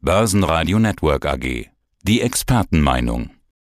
Börsenradio Network AG. Die Expertenmeinung.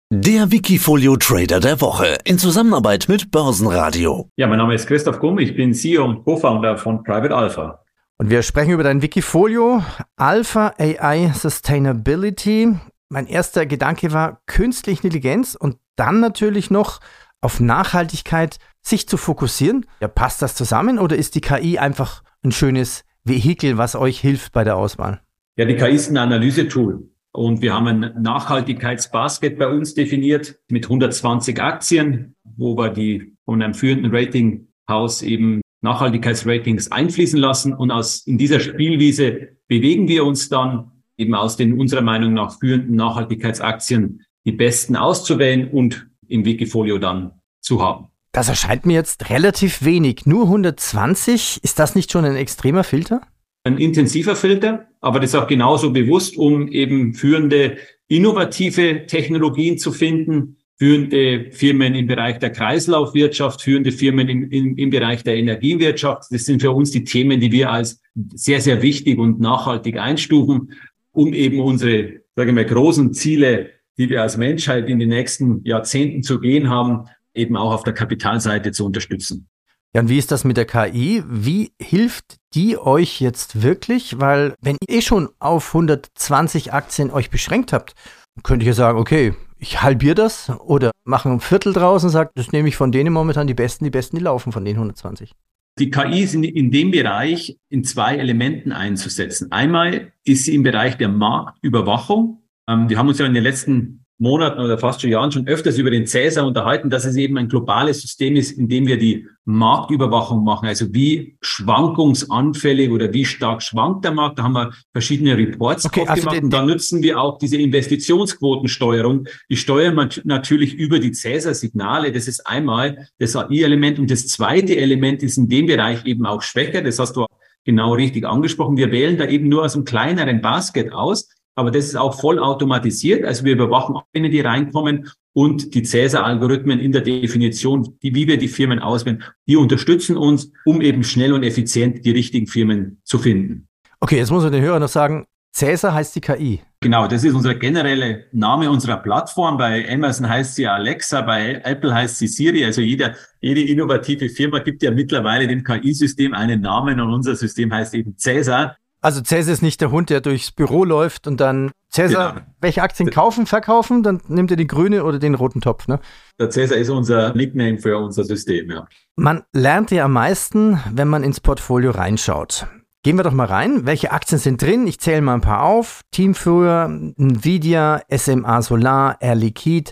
Der Wikifolio Trader der Woche in Zusammenarbeit mit Börsenradio. Ja, mein Name ist Christoph Gumm, ich bin CEO und Co-Founder von Private Alpha. Und wir sprechen über dein Wikifolio Alpha AI Sustainability. Mein erster Gedanke war künstliche Intelligenz und dann natürlich noch auf Nachhaltigkeit sich zu fokussieren. Ja, passt das zusammen oder ist die KI einfach ein schönes Vehikel, was euch hilft bei der Auswahl? Ja, die KI ist ein Analysetool. Und wir haben ein Nachhaltigkeitsbasket bei uns definiert mit 120 Aktien, wo wir die von einem führenden Ratinghaus eben Nachhaltigkeitsratings einfließen lassen. Und aus, in dieser Spielwiese bewegen wir uns dann eben aus den unserer Meinung nach führenden Nachhaltigkeitsaktien die besten auszuwählen und im Wikifolio dann zu haben. Das erscheint mir jetzt relativ wenig. Nur 120, ist das nicht schon ein extremer Filter? Ein intensiver Filter, aber das auch genauso bewusst, um eben führende innovative Technologien zu finden, führende Firmen im Bereich der Kreislaufwirtschaft, führende Firmen im, im, im Bereich der Energiewirtschaft. Das sind für uns die Themen, die wir als sehr, sehr wichtig und nachhaltig einstufen, um eben unsere, sage ich mal, großen Ziele, die wir als Menschheit in den nächsten Jahrzehnten zu gehen haben, eben auch auf der Kapitalseite zu unterstützen. Ja, und wie ist das mit der KI? Wie hilft die euch jetzt wirklich? Weil wenn ihr eh schon auf 120 Aktien euch beschränkt habt, könnte ich ja sagen, okay, ich halbiere das oder mache ein Viertel draus und sage, das nehme ich von denen momentan die Besten, die Besten, die laufen von den 120. Die KI ist in, dem Bereich in zwei Elementen einzusetzen. Einmal ist sie im Bereich der Marktüberwachung. Ähm, wir haben uns ja in den letzten Monaten oder fast schon Jahren schon öfters über den Cäsar unterhalten, dass es eben ein globales System ist, in dem wir die Marktüberwachung machen. Also wie schwankungsanfällig oder wie stark schwankt der Markt. Da haben wir verschiedene Reports okay, also gemacht. Und da nutzen wir auch diese Investitionsquotensteuerung. Die steuern wir natürlich über die Cäsar-Signale. Das ist einmal das AI-Element. Und das zweite Element ist in dem Bereich eben auch schwächer. Das hast du genau richtig angesprochen. Wir wählen da eben nur aus einem kleineren Basket aus aber das ist auch voll automatisiert. Also wir überwachen auch, wenn die reinkommen und die Cäsar-Algorithmen in der Definition, die, wie wir die Firmen auswählen, die unterstützen uns, um eben schnell und effizient die richtigen Firmen zu finden. Okay, jetzt muss man den Hörer noch sagen, Cäsar heißt die KI. Genau, das ist unser generelle Name unserer Plattform. Bei Amazon heißt sie Alexa, bei Apple heißt sie Siri. Also jeder, jede innovative Firma gibt ja mittlerweile dem KI-System einen Namen und unser System heißt eben Cäsar. Also Cäsar ist nicht der Hund, der durchs Büro läuft und dann Cäsar, genau. welche Aktien kaufen, verkaufen, dann nimmt er die grüne oder den roten Topf, ne? Der Cäsar ist unser Nickname für unser System, ja. Man lernt ja am meisten, wenn man ins Portfolio reinschaut. Gehen wir doch mal rein. Welche Aktien sind drin? Ich zähle mal ein paar auf. Teamführer, Nvidia, SMA Solar, Air Liquide,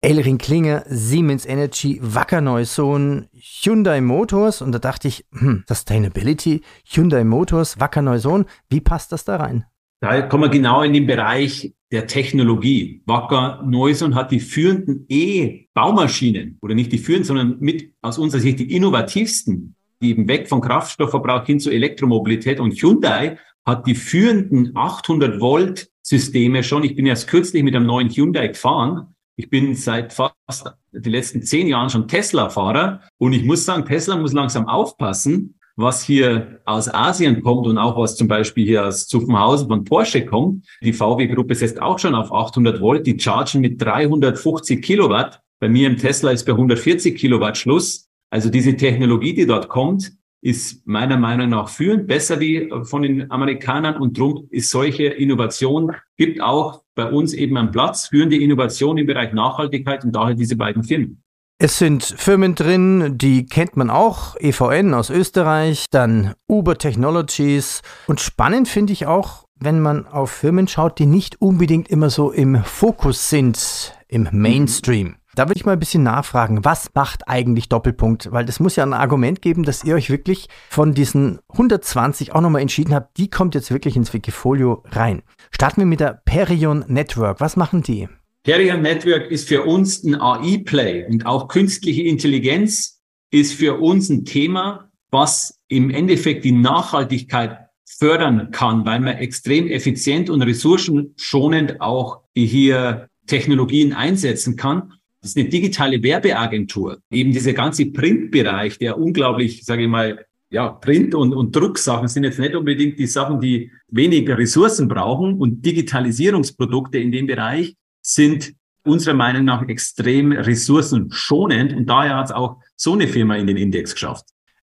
Elring Klinger, Siemens Energy, Wacker Neusohn, Hyundai Motors und da dachte ich, hm, Sustainability, Hyundai Motors, Wacker Neusohn, wie passt das da rein? Da kommen wir genau in den Bereich der Technologie. Wacker Neuson hat die führenden E-Baumaschinen oder nicht die führenden, sondern mit aus unserer Sicht die innovativsten, die eben weg vom Kraftstoffverbrauch hin zur Elektromobilität und Hyundai hat die führenden 800 Volt Systeme schon. Ich bin erst kürzlich mit einem neuen Hyundai gefahren ich bin seit fast die letzten zehn Jahren schon Tesla-Fahrer und ich muss sagen, Tesla muss langsam aufpassen, was hier aus Asien kommt und auch was zum Beispiel hier aus Zuffenhausen von Porsche kommt. Die VW-Gruppe setzt auch schon auf 800 Volt, die chargen mit 350 Kilowatt. Bei mir im Tesla ist bei 140 Kilowatt Schluss. Also diese Technologie, die dort kommt, ist meiner Meinung nach führend, besser wie von den Amerikanern und drum ist solche Innovation, gibt auch bei uns eben einen Platz, führende Innovation im Bereich Nachhaltigkeit und daher diese beiden Firmen. Es sind Firmen drin, die kennt man auch, EVN aus Österreich, dann Uber Technologies und spannend finde ich auch, wenn man auf Firmen schaut, die nicht unbedingt immer so im Fokus sind, im Mainstream. Da würde ich mal ein bisschen nachfragen, was macht eigentlich Doppelpunkt? Weil das muss ja ein Argument geben, dass ihr euch wirklich von diesen 120 auch nochmal entschieden habt, die kommt jetzt wirklich ins Wikifolio rein. Starten wir mit der Perion Network. Was machen die? Perion Network ist für uns ein AI-Play und auch künstliche Intelligenz ist für uns ein Thema, was im Endeffekt die Nachhaltigkeit fördern kann, weil man extrem effizient und ressourcenschonend auch hier Technologien einsetzen kann. Das ist eine digitale Werbeagentur. Eben dieser ganze Printbereich, der unglaublich, sage ich mal, ja, Print- und, und Drucksachen sind jetzt nicht unbedingt die Sachen, die weniger Ressourcen brauchen und Digitalisierungsprodukte in dem Bereich sind unserer Meinung nach extrem ressourcenschonend und daher hat es auch so eine Firma in den Index geschafft.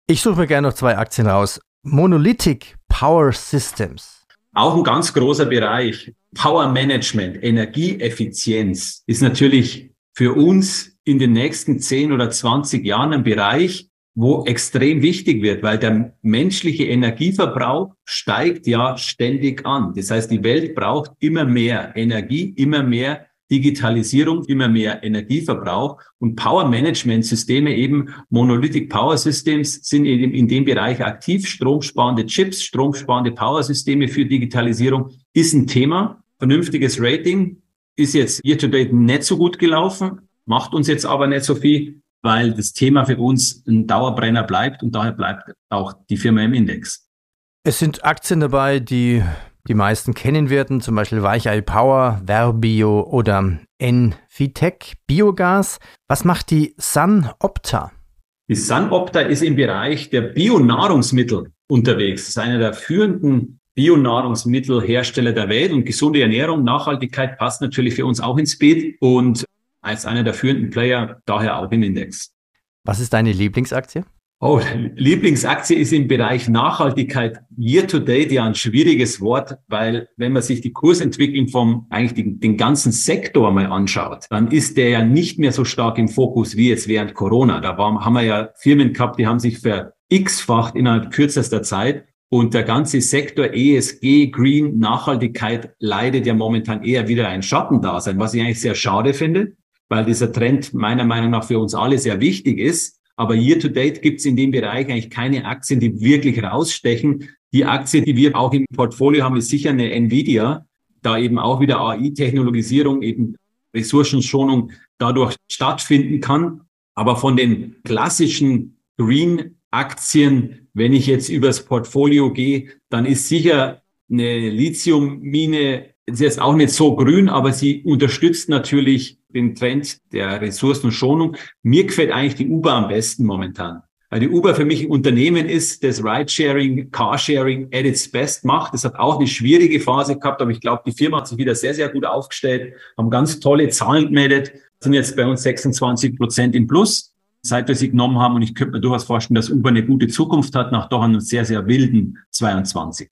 Ich suche mir gerne noch zwei Aktien raus. Monolithic Power Systems. Auch ein ganz großer Bereich. Power Management, Energieeffizienz ist natürlich für uns in den nächsten 10 oder 20 Jahren ein Bereich, wo extrem wichtig wird, weil der menschliche Energieverbrauch steigt ja ständig an. Das heißt, die Welt braucht immer mehr Energie, immer mehr Digitalisierung, immer mehr Energieverbrauch und Power Management Systeme eben Monolithic Power Systems sind eben in dem Bereich aktiv. Stromsparende Chips, stromsparende Power Systeme für Digitalisierung ist ein Thema. Vernünftiges Rating ist jetzt year to date nicht so gut gelaufen, macht uns jetzt aber nicht so viel, weil das Thema für uns ein Dauerbrenner bleibt und daher bleibt auch die Firma im Index. Es sind Aktien dabei, die die meisten kennen werden, zum Beispiel Weichei Power, Verbio oder Enfitec Biogas. Was macht die Sun Opta? Die Sun Opta ist im Bereich der Bionahrungsmittel unterwegs. Das ist einer der führenden Bionahrungsmittelhersteller der Welt und gesunde Ernährung, Nachhaltigkeit passt natürlich für uns auch ins Bild und als einer der führenden Player daher auch im Index. Was ist deine Lieblingsaktie? Oh, Lieblingsaktie ist im Bereich Nachhaltigkeit year to date ja ein schwieriges Wort, weil wenn man sich die Kursentwicklung vom eigentlich den, den ganzen Sektor mal anschaut, dann ist der ja nicht mehr so stark im Fokus wie jetzt während Corona. Da war, haben wir ja Firmen gehabt, die haben sich ver x-facht innerhalb kürzester Zeit. Und der ganze Sektor ESG, Green, Nachhaltigkeit leidet ja momentan eher wieder ein Schattendasein, was ich eigentlich sehr schade finde, weil dieser Trend meiner Meinung nach für uns alle sehr wichtig ist. Aber year to date gibt es in dem Bereich eigentlich keine Aktien, die wirklich rausstechen. Die Aktie, die wir auch im Portfolio haben, ist sicher eine Nvidia, da eben auch wieder AI-Technologisierung, eben Ressourcenschonung dadurch stattfinden kann. Aber von den klassischen Green-Aktien, wenn ich jetzt übers Portfolio gehe, dann ist sicher eine Lithiummine, ist jetzt auch nicht so grün, aber sie unterstützt natürlich den Trend der Ressourcenschonung. Mir gefällt eigentlich die Uber am besten momentan. Weil die Uber für mich ein Unternehmen ist, das Ridesharing, Carsharing at its best macht. Das hat auch eine schwierige Phase gehabt, aber ich glaube, die Firma hat sich wieder sehr, sehr gut aufgestellt, haben ganz tolle Zahlen gemeldet, sind jetzt bei uns 26 Prozent in Plus, seit wir sie genommen haben. Und ich könnte mir durchaus vorstellen, dass Uber eine gute Zukunft hat, nach doch einem sehr, sehr wilden 22.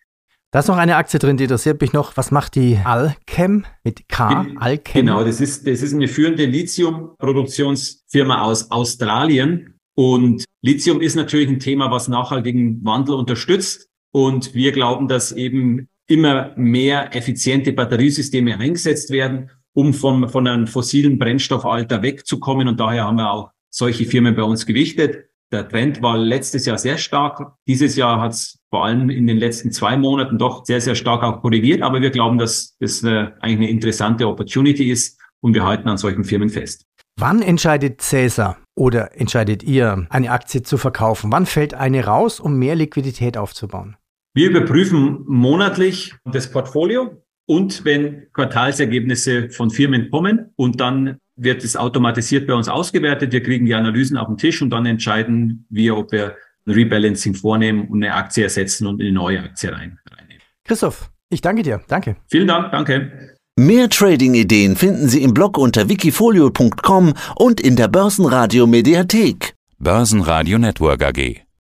Da ist noch eine Aktie drin, die interessiert mich noch. Was macht die Alchem mit K? Alchem? Genau, das ist, das ist eine führende Lithium-Produktionsfirma aus Australien. Und Lithium ist natürlich ein Thema, was nachhaltigen Wandel unterstützt. Und wir glauben, dass eben immer mehr effiziente Batteriesysteme eingesetzt werden, um von, von einem fossilen Brennstoffalter wegzukommen. Und daher haben wir auch solche Firmen bei uns gewichtet. Der Trend war letztes Jahr sehr stark. Dieses Jahr hat es vor allem in den letzten zwei Monaten doch sehr, sehr stark auch korrigiert. Aber wir glauben, dass das eine, eigentlich eine interessante Opportunity ist und wir halten an solchen Firmen fest. Wann entscheidet Cäsar oder entscheidet ihr, eine Aktie zu verkaufen? Wann fällt eine raus, um mehr Liquidität aufzubauen? Wir überprüfen monatlich das Portfolio und wenn Quartalsergebnisse von Firmen kommen und dann wird es automatisiert bei uns ausgewertet. Wir kriegen die Analysen auf den Tisch und dann entscheiden wir, ob wir ein Rebalancing vornehmen und eine Aktie ersetzen und eine neue Aktie rein, reinnehmen. Christoph, ich danke dir. Danke. Vielen Dank. Danke. Mehr Trading-Ideen finden Sie im Blog unter wikifolio.com und in der Börsenradio Mediathek. Börsenradio Network AG.